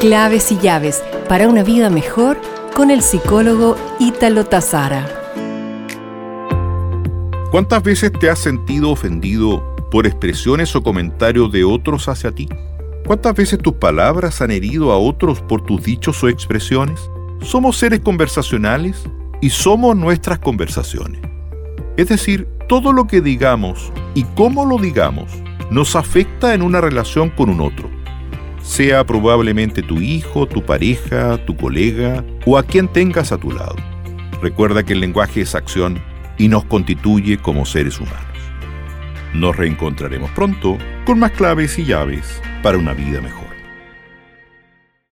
Claves y llaves para una vida mejor con el psicólogo Ítalo Tazara. ¿Cuántas veces te has sentido ofendido por expresiones o comentarios de otros hacia ti? ¿Cuántas veces tus palabras han herido a otros por tus dichos o expresiones? Somos seres conversacionales y somos nuestras conversaciones. Es decir, todo lo que digamos y cómo lo digamos nos afecta en una relación con un otro sea probablemente tu hijo, tu pareja, tu colega o a quien tengas a tu lado. Recuerda que el lenguaje es acción y nos constituye como seres humanos. Nos reencontraremos pronto con más claves y llaves para una vida mejor.